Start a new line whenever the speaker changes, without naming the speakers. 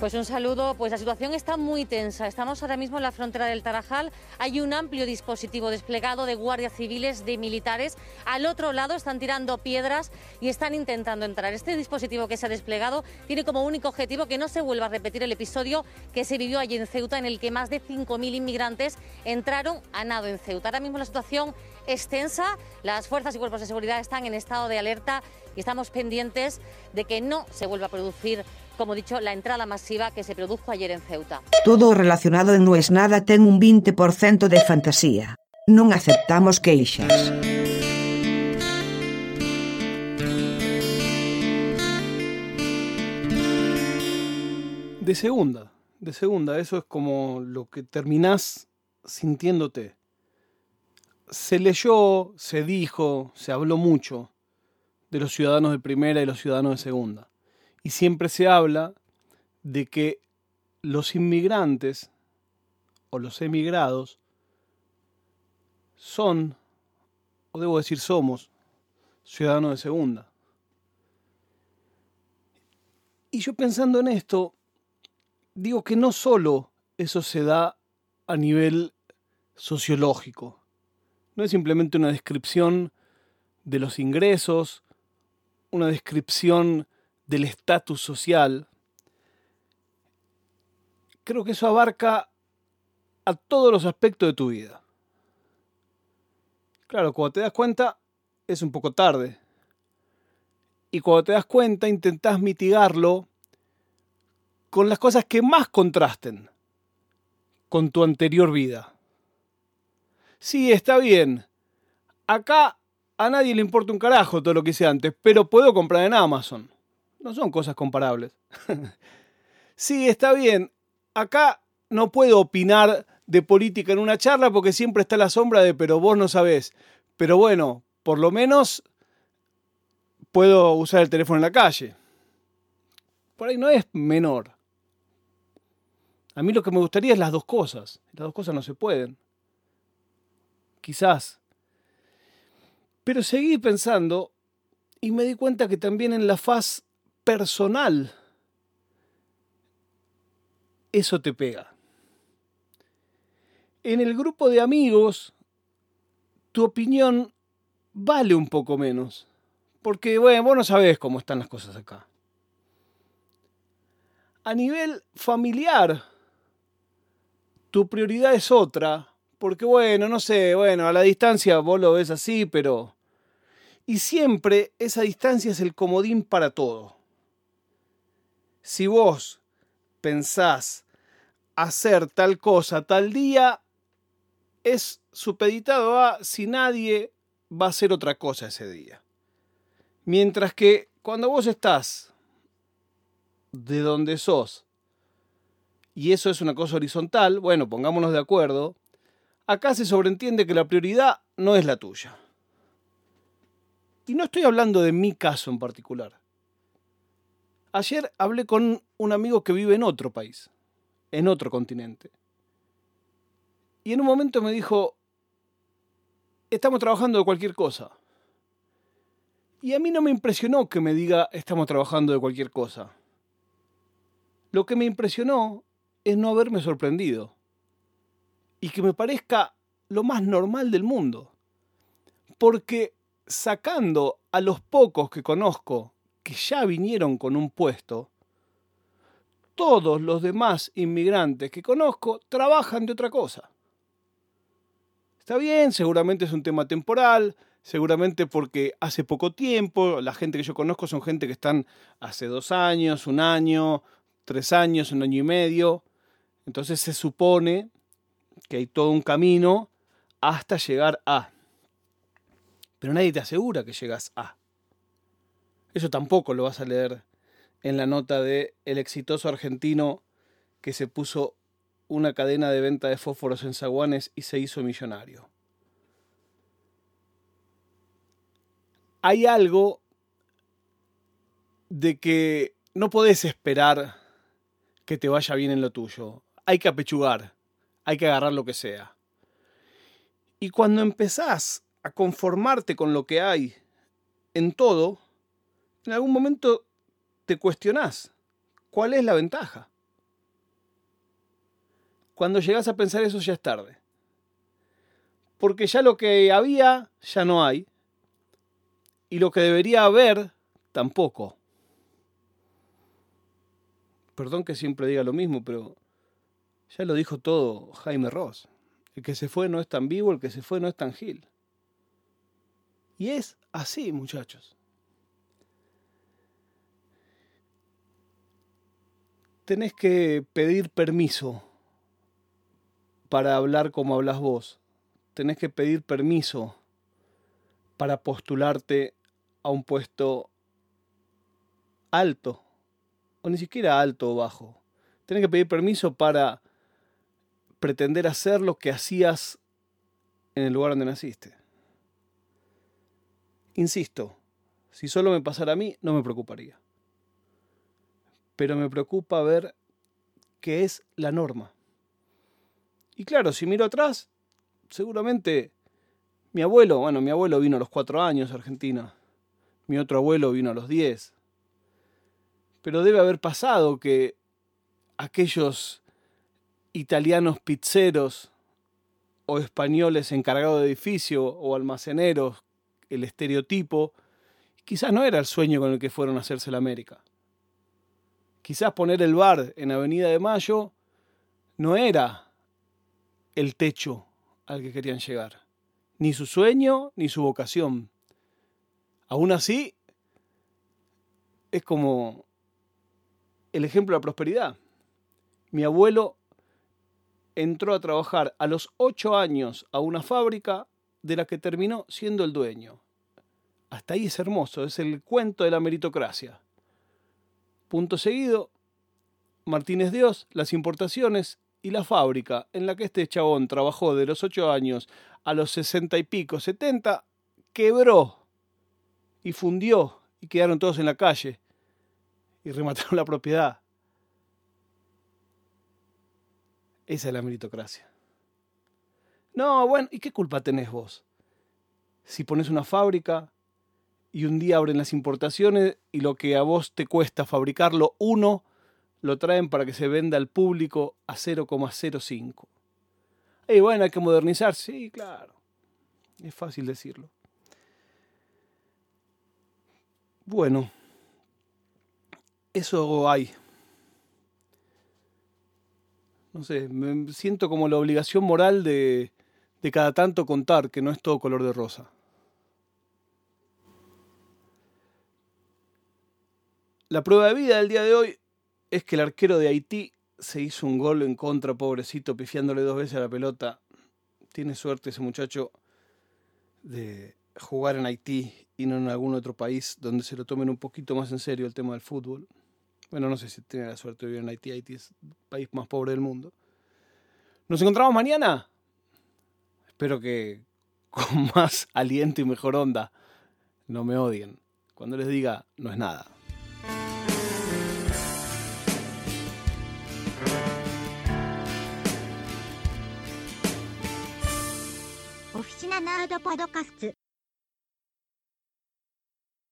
Pues un saludo. Pues la situación está muy tensa. Estamos ahora mismo en la frontera del Tarajal. Hay un amplio dispositivo desplegado de guardias civiles, de militares. Al otro lado están tirando piedras y están intentando entrar. Este dispositivo que se ha desplegado tiene como único objetivo que no se vuelva a repetir el episodio que se vivió allí en Ceuta, en el que más de 5.000 inmigrantes entraron a nado en Ceuta. Ahora mismo la situación es tensa. Las fuerzas y cuerpos de seguridad están en estado de alerta y estamos pendientes de que no se vuelva a producir como dicho, la entrada masiva que se produjo ayer en Ceuta.
Todo relacionado en No es Nada ten un 20% de fantasía. Non aceptamos queixas.
De segunda, de segunda, eso es como lo que terminás sintiéndote. Se leyó, se dijo, se habló mucho de los ciudadanos de primera y los ciudadanos de segunda. Y siempre se habla de que los inmigrantes o los emigrados son, o debo decir somos, ciudadanos de segunda. Y yo pensando en esto, digo que no solo eso se da a nivel sociológico, no es simplemente una descripción de los ingresos, una descripción del estatus social, creo que eso abarca a todos los aspectos de tu vida. Claro, cuando te das cuenta es un poco tarde. Y cuando te das cuenta intentás mitigarlo con las cosas que más contrasten con tu anterior vida. Sí, está bien. Acá a nadie le importa un carajo todo lo que hice antes, pero puedo comprar en Amazon. No son cosas comparables. sí, está bien. Acá no puedo opinar de política en una charla porque siempre está la sombra de pero vos no sabés. Pero bueno, por lo menos puedo usar el teléfono en la calle. Por ahí no es menor. A mí lo que me gustaría es las dos cosas. Las dos cosas no se pueden. Quizás. Pero seguí pensando y me di cuenta que también en la faz personal, eso te pega. En el grupo de amigos, tu opinión vale un poco menos. Porque, bueno, vos no sabés cómo están las cosas acá. A nivel familiar, tu prioridad es otra. Porque, bueno, no sé, bueno, a la distancia vos lo ves así, pero... Y siempre esa distancia es el comodín para todo. Si vos pensás hacer tal cosa tal día, es supeditado a si nadie va a hacer otra cosa ese día. Mientras que cuando vos estás de donde sos, y eso es una cosa horizontal, bueno, pongámonos de acuerdo, acá se sobreentiende que la prioridad no es la tuya. Y no estoy hablando de mi caso en particular. Ayer hablé con un amigo que vive en otro país, en otro continente. Y en un momento me dijo, estamos trabajando de cualquier cosa. Y a mí no me impresionó que me diga, estamos trabajando de cualquier cosa. Lo que me impresionó es no haberme sorprendido. Y que me parezca lo más normal del mundo. Porque sacando a los pocos que conozco que ya vinieron con un puesto, todos los demás inmigrantes que conozco trabajan de otra cosa. Está bien, seguramente es un tema temporal, seguramente porque hace poco tiempo, la gente que yo conozco son gente que están hace dos años, un año, tres años, un año y medio, entonces se supone que hay todo un camino hasta llegar a. Pero nadie te asegura que llegas a. Eso tampoco lo vas a leer en la nota de el exitoso argentino que se puso una cadena de venta de fósforos en zaguanes y se hizo millonario. Hay algo de que no podés esperar que te vaya bien en lo tuyo. Hay que apechugar, hay que agarrar lo que sea. Y cuando empezás a conformarte con lo que hay en todo, en algún momento te cuestionás cuál es la ventaja. cuando llegas a pensar eso ya es tarde. Porque ya lo que había, ya no hay. Y lo que debería haber, tampoco. Perdón que siempre diga lo mismo, pero ya lo dijo todo Jaime Ross. El que se fue no es tan vivo, el que se fue no es tan gil. Y es así, muchachos. Tenés que pedir permiso para hablar como hablas vos. Tenés que pedir permiso para postularte a un puesto alto, o ni siquiera alto o bajo. Tenés que pedir permiso para pretender hacer lo que hacías en el lugar donde naciste. Insisto, si solo me pasara a mí, no me preocuparía. Pero me preocupa ver qué es la norma. Y claro, si miro atrás, seguramente mi abuelo, bueno, mi abuelo vino a los cuatro años a Argentina, mi otro abuelo vino a los diez. Pero debe haber pasado que aquellos italianos pizzeros o españoles encargados de edificio o almaceneros el estereotipo, quizás no era el sueño con el que fueron a hacerse la América. Quizás poner el bar en Avenida de Mayo no era el techo al que querían llegar, ni su sueño ni su vocación. Aún así, es como el ejemplo de la prosperidad. Mi abuelo entró a trabajar a los ocho años a una fábrica de la que terminó siendo el dueño. Hasta ahí es hermoso, es el cuento de la meritocracia. Punto seguido, Martínez Dios, las importaciones y la fábrica en la que este chabón trabajó de los ocho años a los sesenta y pico, setenta, quebró y fundió y quedaron todos en la calle y remataron la propiedad. Esa es la meritocracia. No, bueno, ¿y qué culpa tenés vos? Si pones una fábrica y un día abren las importaciones y lo que a vos te cuesta fabricarlo uno, lo traen para que se venda al público a 0,05. Y bueno, hay que modernizar, sí, claro. Es fácil decirlo. Bueno, eso hay. No sé, me siento como la obligación moral de, de cada tanto contar que no es todo color de rosa. La prueba de vida del día de hoy es que el arquero de Haití se hizo un gol en contra, pobrecito, pifiándole dos veces a la pelota. Tiene suerte ese muchacho de jugar en Haití y no en algún otro país donde se lo tomen un poquito más en serio el tema del fútbol. Bueno, no sé si tiene la suerte de vivir en Haití. Haití es el país más pobre del mundo. Nos encontramos mañana. Espero que con más aliento y mejor onda no me odien. Cuando les diga, no es nada.
ナナードポドカスツ。